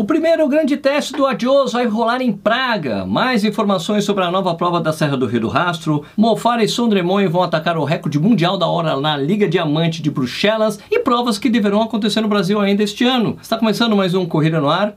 O primeiro grande teste do Adios vai rolar em Praga. Mais informações sobre a nova prova da Serra do Rio do Rastro. Mofara e Sondremont vão atacar o recorde mundial da hora na Liga Diamante de Bruxelas e provas que deverão acontecer no Brasil ainda este ano. Está começando mais um Corrida no Ar.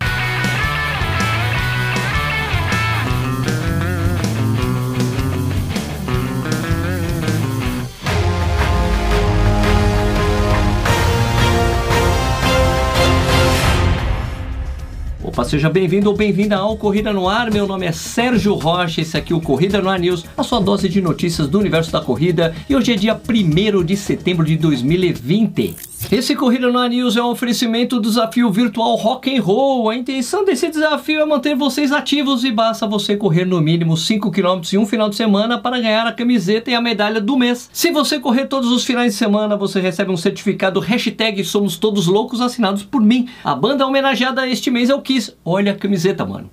Opa, seja bem-vindo ou bem-vinda ao Corrida no Ar. Meu nome é Sérgio Rocha, esse aqui é o Corrida no Ar News, a sua dose de notícias do universo da corrida. E hoje é dia 1 de setembro de 2020. Esse Corrida no Ar News é um oferecimento do desafio virtual Rock and Roll. A intenção desse desafio é manter vocês ativos e basta você correr no mínimo 5 km em um final de semana para ganhar a camiseta e a medalha do mês. Se você correr todos os finais de semana, você recebe um certificado hashtag Somos Todos Loucos assinados por mim. A banda homenageada este mês é o Kiss. Olha a camiseta, mano.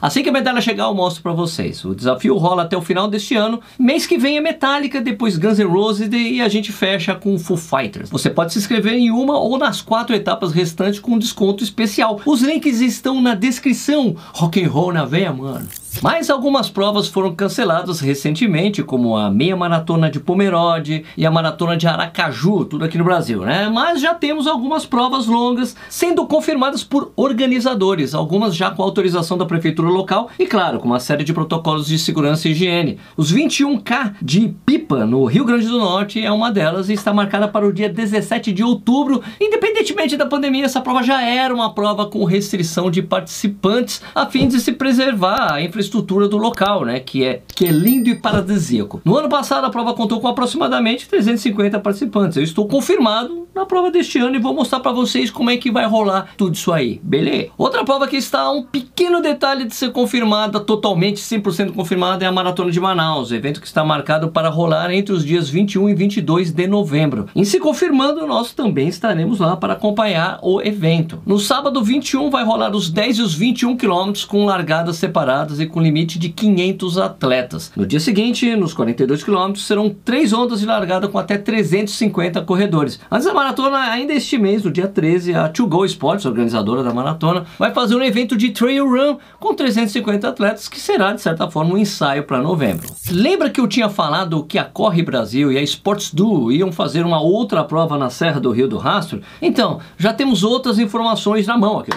Assim que a medalha chegar, eu mostro para vocês. O desafio rola até o final deste ano. Mês que vem é Metallica, depois Guns N' Roses e a gente fecha com Foo Fighters. Você pode se inscrever em uma ou nas quatro etapas restantes com desconto especial. Os links estão na descrição. Rock and roll na veia, mano. Mas algumas provas foram canceladas recentemente, como a meia maratona de Pomerode e a maratona de Aracaju, tudo aqui no Brasil, né? Mas já temos algumas provas longas sendo confirmadas por organizadores, algumas já com autorização da prefeitura local e, claro, com uma série de protocolos de segurança e higiene. Os 21K de Pipa, no Rio Grande do Norte, é uma delas e está marcada para o dia 17 de outubro. Independentemente da pandemia, essa prova já era uma prova com restrição de participantes, a fim de se preservar a infraestrutura infraestrutura do local, né? Que é, que é lindo e paradisíaco. No ano passado, a prova contou com aproximadamente 350 participantes. Eu estou confirmado na prova deste ano e vou mostrar para vocês como é que vai rolar tudo isso aí, beleza? Outra prova que está um pequeno detalhe de ser confirmada, totalmente 100% confirmada, é a Maratona de Manaus, evento que está marcado para rolar entre os dias 21 e 22 de novembro. Em se confirmando, nós também estaremos lá para acompanhar o evento. No sábado 21 vai rolar os 10 e os 21 quilômetros com largadas separadas e com limite de 500 atletas. No dia seguinte, nos 42 quilômetros, serão três ondas de largada com até 350 corredores. Antes da maratona, ainda este mês, no dia 13, a To Go Sports, organizadora da maratona, vai fazer um evento de trail run com 350 atletas, que será, de certa forma, um ensaio para novembro. Lembra que eu tinha falado que a Corre Brasil e a Sports Duo iam fazer uma outra prova na Serra do Rio do Rastro? Então, já temos outras informações na mão aqui.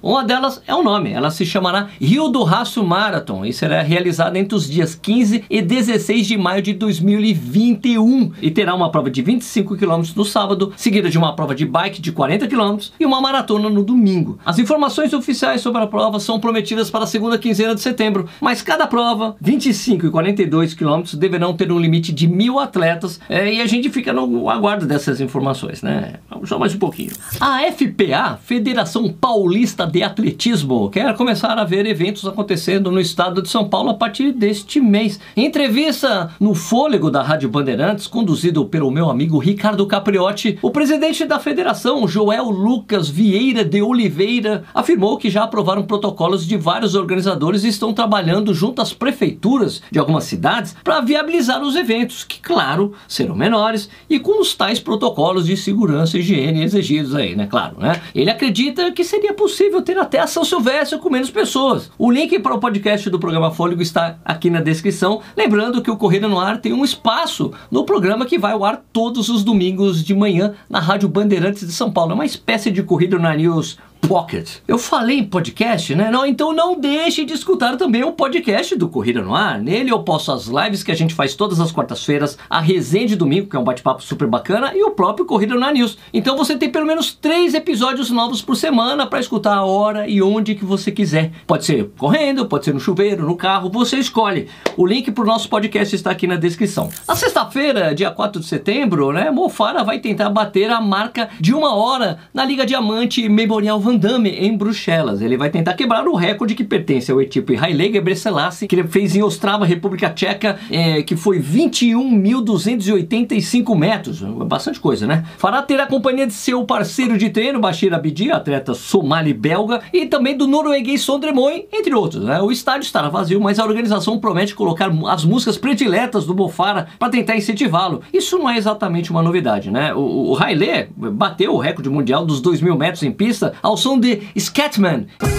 Uma delas é o nome, ela se chamará Rio do Rastro Marathon e será realizada entre os dias 15 e 16 de maio de 2021 e terá uma prova de 25 km no sábado, seguida de uma prova de bike de 40 km e uma maratona no domingo. As informações oficiais sobre a prova são prometidas para a segunda quinzena de setembro, mas cada prova, 25 e 42 km, deverão ter um limite de mil atletas é, e a gente fica no aguardo dessas informações, né? Só mais um pouquinho. A FPA, Federação Paulista de atletismo quer começar a ver eventos acontecendo no estado de São Paulo a partir deste mês. Em entrevista no Fôlego da Rádio Bandeirantes, conduzido pelo meu amigo Ricardo Capriotti, o presidente da federação, Joel Lucas Vieira de Oliveira, afirmou que já aprovaram protocolos de vários organizadores e estão trabalhando junto às prefeituras de algumas cidades para viabilizar os eventos, que, claro, serão menores e com os tais protocolos de segurança e higiene exigidos aí, né? Claro, né? Ele acredita que seria possível ter até a São Silvestre com menos pessoas. O link para o podcast do programa Fôlego está aqui na descrição. Lembrando que o Corrida no Ar tem um espaço no programa que vai ao ar todos os domingos de manhã na Rádio Bandeirantes de São Paulo. É uma espécie de Corrida no News Pocket. Eu falei em podcast, né? Não, então não deixe de escutar também o podcast do Corrida no Ar. Nele eu posto as lives que a gente faz todas as quartas-feiras, a resenha de domingo, que é um bate-papo super bacana, e o próprio Corrida no Ar News. Então você tem pelo menos três episódios novos por semana para escutar a hora e onde que você quiser. Pode ser correndo, pode ser no chuveiro, no carro, você escolhe. O link para o nosso podcast está aqui na descrição. Na sexta-feira, dia 4 de setembro, né, Mofara vai tentar bater a marca de uma hora na Liga Diamante Memorial Van Damme em Bruxelas. Ele vai tentar quebrar o recorde que pertence ao etíope Haile Gebrselassie, que ele fez em Ostrava, República Tcheca, é, que foi 21.285 metros. Bastante coisa, né? Fará ter a companhia de seu parceiro de treino, Bashir Abdi, atleta somali-belga, e também do norueguês Sondremoi, entre outros. Né? O estádio estará vazio, mas a organização promete colocar as músicas prediletas do Bofara para tentar incentivá-lo. Isso não é exatamente uma novidade, né? O, o Haile bateu o recorde mundial dos 2 mil metros em pista aos som de Scatman.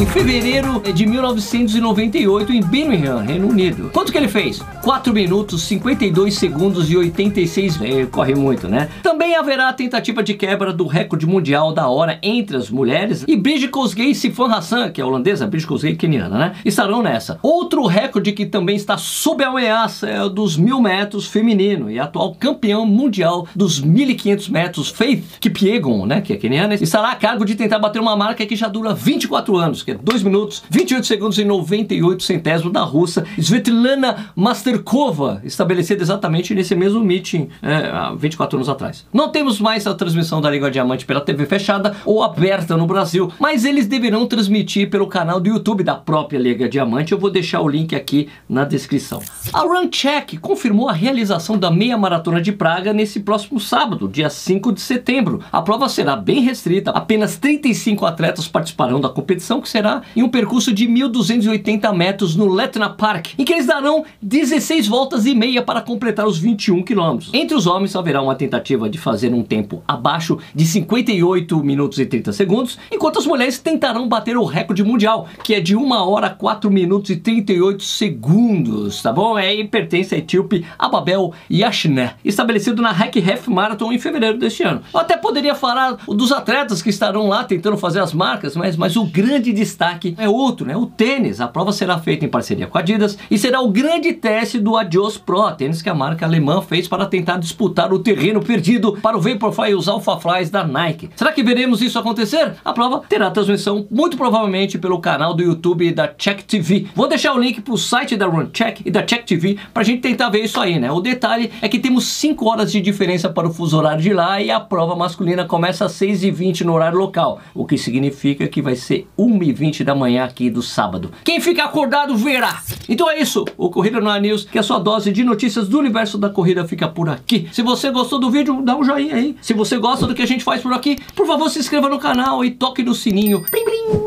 Em fevereiro de 1998 em Birmingham, Reino Unido. Quanto que ele fez? 4 minutos, 52 segundos e 86. É, corre muito, né? Também haverá a tentativa de quebra do recorde mundial da hora entre as mulheres e Bridget Kosgei Sifan Hassan, que é holandesa, Bridget Kosgei keniana, né? Estarão nessa. Outro recorde que também está sob ameaça é o dos mil metros feminino e atual campeão mundial dos 1500 metros, Faith Kipyegon, né? Que é keniana, estará a cargo de tentar bater uma marca que já dura 24 anos, que é 2 minutos, 28 segundos e 98 centésimos da russa Svetlana Masterkova, estabelecida exatamente nesse mesmo meeting é, há 24 anos atrás. Não temos mais a transmissão da Língua Diamante pela TV fechada ou aberta no Brasil, mas eles deverão transmitir pelo canal do YouTube da própria Liga Diamante. Eu vou deixar o link aqui na descrição. A Runcheck confirmou a realização da meia maratona de Praga nesse próximo sábado, dia 5 de setembro. A prova será bem restrita, apenas 35 atletas participarão da competição, que será será em um percurso de 1.280 metros no Letna Park, em que eles darão 16 voltas e meia para completar os 21 quilômetros. Entre os homens haverá uma tentativa de fazer um tempo abaixo de 58 minutos e 30 segundos, enquanto as mulheres tentarão bater o recorde mundial, que é de 1 hora 4 minutos e 38 segundos, tá bom? É, e pertence à etíope Ababel Yashne, estabelecido na Hack Half Marathon em fevereiro deste ano. Eu até poderia falar dos atletas que estarão lá tentando fazer as marcas, mas, mas o grande destaque destaque é outro, né? O tênis. A prova será feita em parceria com a Adidas e será o grande teste do Adios Pro, tênis que a marca alemã fez para tentar disputar o terreno perdido para o Vaporfly e os Alphaflys da Nike. Será que veremos isso acontecer? A prova terá transmissão muito provavelmente pelo canal do YouTube da Check TV. Vou deixar o link para o site da Run Check e da Check TV para a gente tentar ver isso aí, né? O detalhe é que temos 5 horas de diferença para o fuso horário de lá e a prova masculina começa às 6h20 no horário local, o que significa que vai ser 1h20 20 da manhã aqui do sábado. Quem fica acordado verá. Então é isso, o Corrida no Ar News, que é a sua dose de notícias do universo da corrida fica por aqui. Se você gostou do vídeo, dá um joinha aí. Se você gosta do que a gente faz por aqui, por favor se inscreva no canal e toque no sininho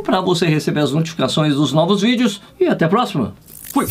para você receber as notificações dos novos vídeos. E até a próxima. Fui!